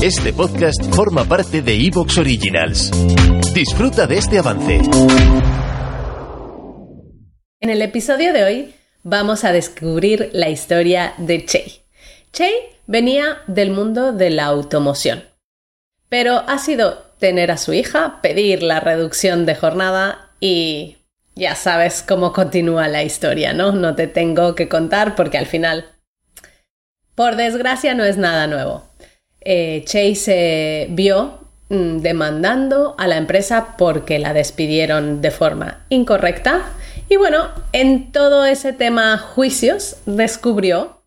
Este podcast forma parte de Evox Originals. Disfruta de este avance. En el episodio de hoy vamos a descubrir la historia de Che. Che venía del mundo de la automoción, pero ha sido tener a su hija, pedir la reducción de jornada y ya sabes cómo continúa la historia, ¿no? No te tengo que contar porque al final, por desgracia, no es nada nuevo eh, Chase se vio mm, demandando a la empresa porque la despidieron de forma incorrecta. Y bueno, en todo ese tema juicios descubrió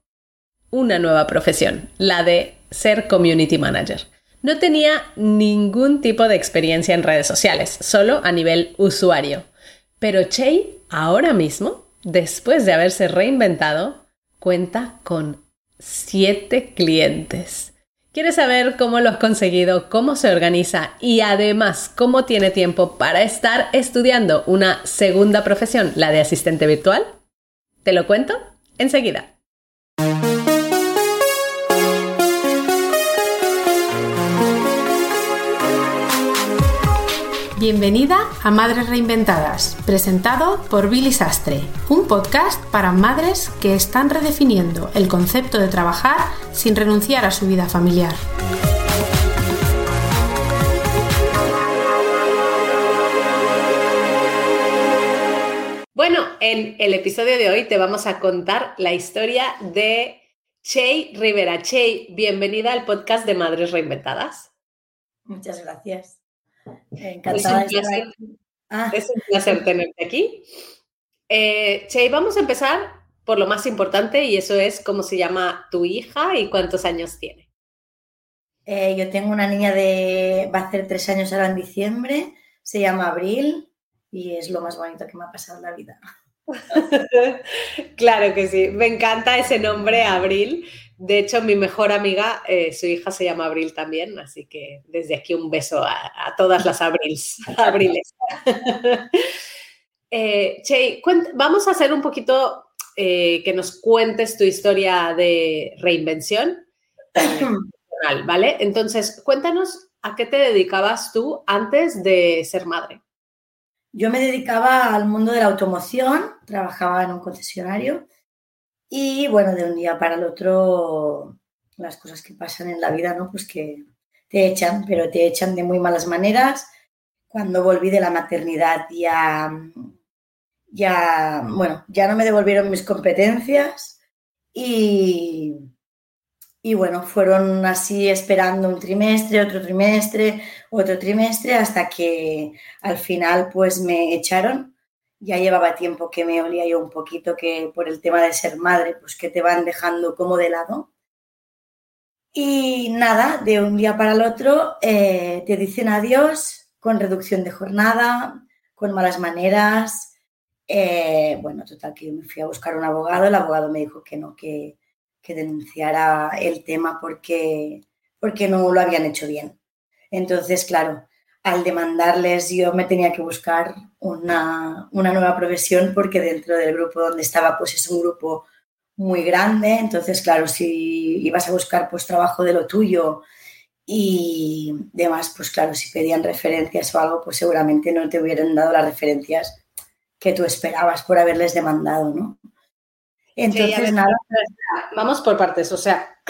una nueva profesión, la de ser community manager. No tenía ningún tipo de experiencia en redes sociales, solo a nivel usuario. Pero Che ahora mismo, después de haberse reinventado, cuenta con siete clientes. ¿Quieres saber cómo lo has conseguido, cómo se organiza y además cómo tiene tiempo para estar estudiando una segunda profesión, la de asistente virtual? ¿Te lo cuento? Enseguida. Bienvenida a Madres Reinventadas, presentado por Billy Sastre, un podcast para madres que están redefiniendo el concepto de trabajar sin renunciar a su vida familiar. Bueno, en el episodio de hoy te vamos a contar la historia de Chey Rivera. Chey, bienvenida al podcast de Madres Reinventadas. Muchas gracias. Encantada es un placer, ah. Es un placer tenerte aquí. Eh, che, vamos a empezar por lo más importante y eso es cómo se llama tu hija y cuántos años tiene. Eh, yo tengo una niña de, va a hacer tres años ahora en diciembre, se llama Abril y es lo más bonito que me ha pasado en la vida. claro que sí, me encanta ese nombre, Abril. De hecho, mi mejor amiga, eh, su hija se llama Abril también, así que desde aquí un beso a, todas las Abrils, Abriles. eh, che, vamos a hacer un poquito eh, que nos cuentes tu historia de reinvención, ¿vale? Entonces, cuéntanos a qué te dedicabas tú antes de ser madre. Yo me dedicaba al mundo de la automoción, trabajaba en un concesionario y bueno, de un día para el otro, las cosas que pasan en la vida, ¿no? Pues que te echan, pero te echan de muy malas maneras. Cuando volví de la maternidad ya, ya, bueno, ya no me devolvieron mis competencias y, y bueno, fueron así esperando un trimestre, otro trimestre, otro trimestre, hasta que al final pues me echaron ya llevaba tiempo que me olía yo un poquito que por el tema de ser madre, pues que te van dejando como de lado. Y nada, de un día para el otro eh, te dicen adiós con reducción de jornada, con malas maneras. Eh, bueno, total, que yo me fui a buscar un abogado, el abogado me dijo que no, que, que denunciara el tema porque, porque no lo habían hecho bien. Entonces, claro, al demandarles yo me tenía que buscar una, nueva profesión porque dentro del grupo donde estaba pues es un grupo muy grande, entonces claro, si ibas a buscar pues trabajo de lo tuyo y demás, pues claro, si pedían referencias o algo, pues seguramente no te hubieran dado las referencias que tú esperabas por haberles demandado, ¿no? Entonces, nada. Vamos por partes, o sea,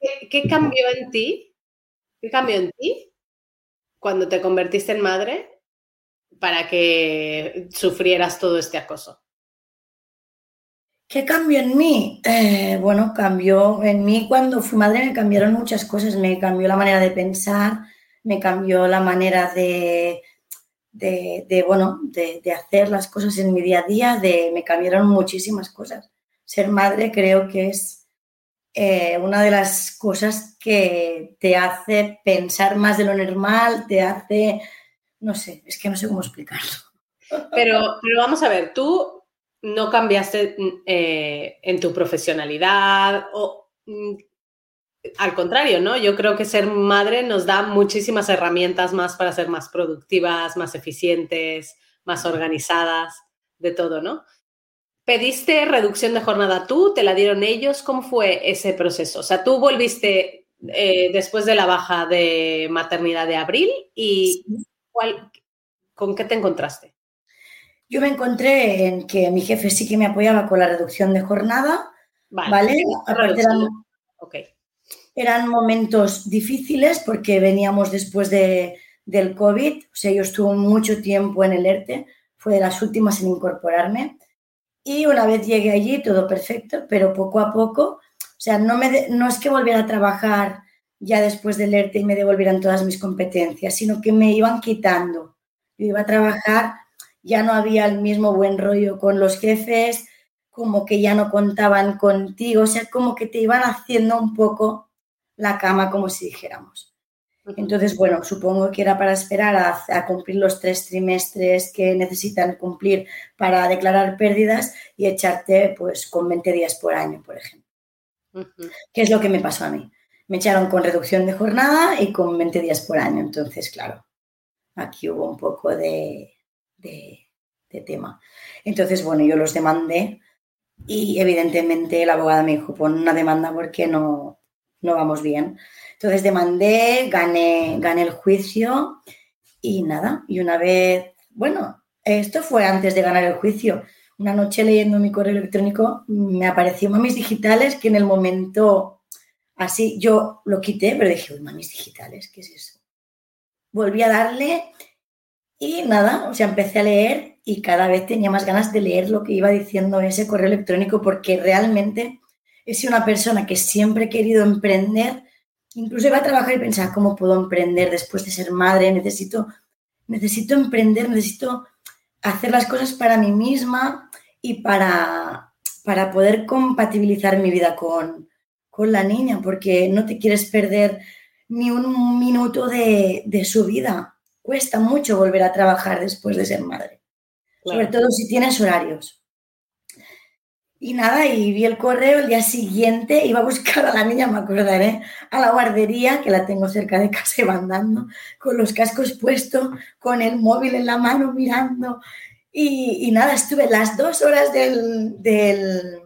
¿qué, ¿qué cambió en ti? ¿Qué cambió en ti cuando te convertiste en madre para que sufrieras todo este acoso? ¿Qué cambió en mí? Eh, bueno, cambió en mí cuando fui madre, me cambiaron muchas cosas, me cambió la manera de pensar, me cambió la manera de, de, bueno, de, hacer las cosas en mi día a día, me cambiaron muchísimas cosas. Ser madre creo que es eh, una de las cosas que te hace pensar más de lo normal, te hace, no sé, es que no sé cómo explicarlo. Pero, pero vamos a ver, tú no cambiaste eh, en tu profesionalidad o mm, al contrario, ¿no? Yo creo que ser madre nos da muchísimas herramientas más para ser más productivas, más eficientes, más organizadas, de todo, ¿no? ¿Pediste reducción de jornada tú? ¿Te la dieron ellos? ¿Cómo fue ese proceso? O sea, tú volviste, eh, después de la baja de maternidad de abril y ¿cuál, ¿con qué te encontraste? Yo me encontré en que mi jefe sí que me apoyaba con la reducción de jornada, ¿vale? eran, eran, momentos difíciles porque veníamos después de, del COVID, o sea, yo estuve mucho tiempo en el ERTE, fue de las últimas en incorporarme y una vez llegué allí todo perfecto, pero poco a poco, o sea, no, me no es que volviera a trabajar ya después del ERTE y me devolvieran todas mis competencias, sino que me iban quitando. Yo iba a trabajar ya no había el mismo buen rollo con los jefes, como que ya no contaban contigo, o sea, como que te iban haciendo un poco la cama, como si dijéramos. Entonces, bueno, supongo que era para esperar a, cumplir los tres trimestres que necesitan cumplir para declarar pérdidas y echarte pues con 20 días por año, por ejemplo. ¿Qué es lo que me pasó a mí? Me echaron con reducción de jornada y con 20 días por año. Entonces, claro, aquí hubo un poco de, de, tema. Entonces, bueno, yo los demandé y evidentemente la abogada me dijo, pon una demanda porque no, no vamos bien. Entonces demandé, gané, gané el juicio y nada, y una vez, bueno, esto fue antes de ganar el juicio. Una noche leyendo mi correo electrónico me apareció mamis digitales que en el momento así yo lo quité, pero dije, mamis digitales, ¿qué es eso? Volví a darle y nada, o sea, empecé a leer y cada vez tenía más ganas de leer lo que iba diciendo ese correo electrónico porque realmente he sido una persona que siempre he querido emprender. Incluso iba a trabajar y pensaba, ¿cómo puedo emprender después de ser madre? Necesito, necesito emprender, necesito hacer las cosas para mí misma y para, para poder compatibilizar mi vida con, con la niña, porque no te quieres perder ni un minuto de, de su vida cuesta mucho volver a trabajar después de ser madre, sobre todo si tienes horarios. Y nada, y vi el correo el día siguiente, iba a buscar a la niña, me acordaré, a la guardería, que la tengo cerca de casa, iba andando, con los cascos puestos, con el móvil en la mano mirando. Y, nada, estuve las dos horas del, del,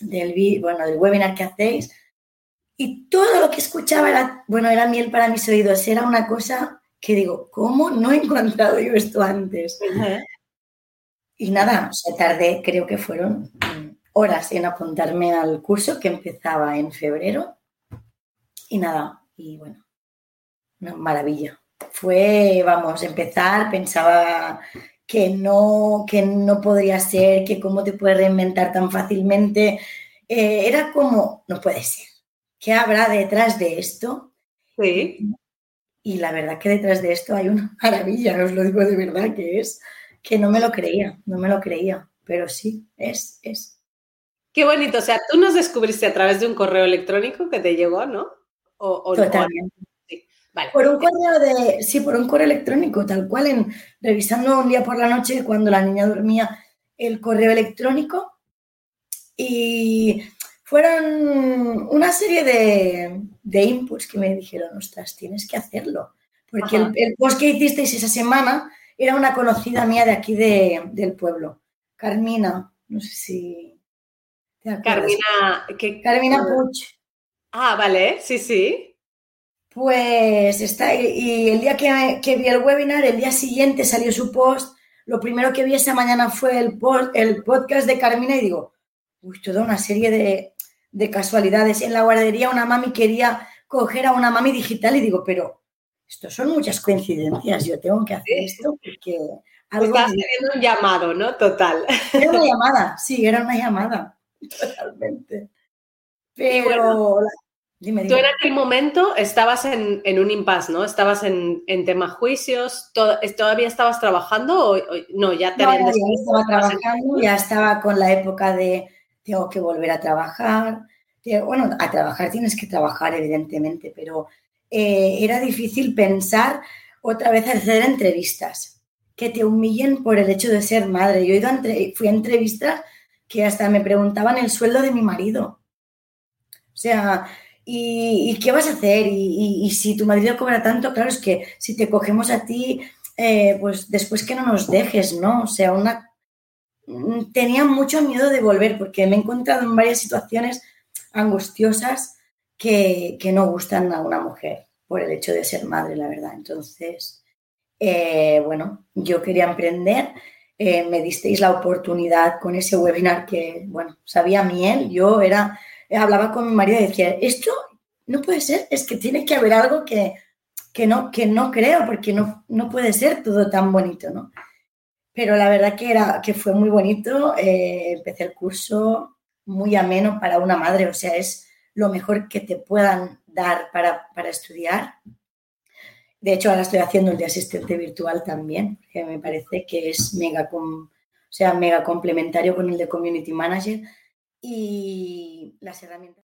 del, bueno, del webinar que hacéis y todo lo que escuchaba era, bueno, era miel para mis oídos, era una cosa que digo, ¿cómo no he encontrado yo esto antes? Y nada, o sea, tardé, creo que fueron horas en apuntarme al curso que empezaba en febrero. Y nada, y bueno, una maravilla. Fue, vamos, empezar, pensaba que no, que no podría ser, que cómo te puedes reinventar tan fácilmente. Eh, era como, no puede ser. ¿Qué habrá detrás de esto? Sí. Y la verdad que detrás de esto hay una maravilla, os lo digo de verdad, que es que no me lo creía, no me lo creía, pero sí, es, es. Qué bonito, o sea, tú nos descubriste a través de un correo electrónico que te llegó, ¿no? O, Totalmente. Sí. Vale. Por un correo de, sí, por un correo electrónico, tal cual, en, revisando un día por la noche cuando la niña dormía el correo electrónico y fueron una serie de, de inputs que me dijeron, ostras, tienes que hacerlo. Porque el, post que hicisteis esa semana era una conocida mía de aquí del pueblo, Carmina, no sé si... Carmina, que, Carmina Puch. Ah, vale, sí, sí. Pues está, y el día que, que, vi el webinar, el día siguiente salió su post, lo primero que vi esa mañana fue el, post, el podcast de Carmina y digo, uy, toda una serie de, de casualidades. En la guardería una mami quería coger a una mami digital y digo, pero esto son muchas coincidencias, yo tengo que hacer esto porque... Algo Estás teniendo un llamado, ¿no? Total. Era una llamada, sí, era una llamada, totalmente. Pero... dime, Tú en aquel momento estabas en, un impasse, ¿no? Estabas en, en tema juicios, ¿todavía estabas trabajando o, no? Ya te no, ya estaba trabajando, ya estaba con la época de tengo que volver a trabajar. Bueno, a trabajar tienes que trabajar, evidentemente, pero eh, era difícil pensar otra vez hacer entrevistas, que te humillen por el hecho de ser madre. Yo he ido fui a entrevistas que hasta me preguntaban el sueldo de mi marido. O sea, ¿y, qué vas a hacer? Y, si tu marido cobra tanto, claro, es que si te cogemos a ti, eh, pues después que no nos dejes, ¿no? O sea, una Mm, tenía mucho miedo de volver porque me he encontrado en varias situaciones angustiosas que, no gustan a una mujer por el hecho de ser madre, la verdad. Entonces, eh, bueno, yo quería emprender, eh, me disteis la oportunidad con ese webinar que, bueno, sabía miel, yo era, hablaba con mi marido y decía, esto no puede ser, es que tiene que haber algo que, que, no, que no creo, porque no, no puede ser todo tan bonito, ¿no? Pero la verdad que, era, que fue muy bonito, eh, empecé el curso muy ameno para una madre, o sea, es lo mejor que te puedan dar para, para estudiar. De hecho, ahora estoy haciendo el de asistente virtual también, que me parece que es mega, o sea, mega complementario con el de community manager y las herramientas.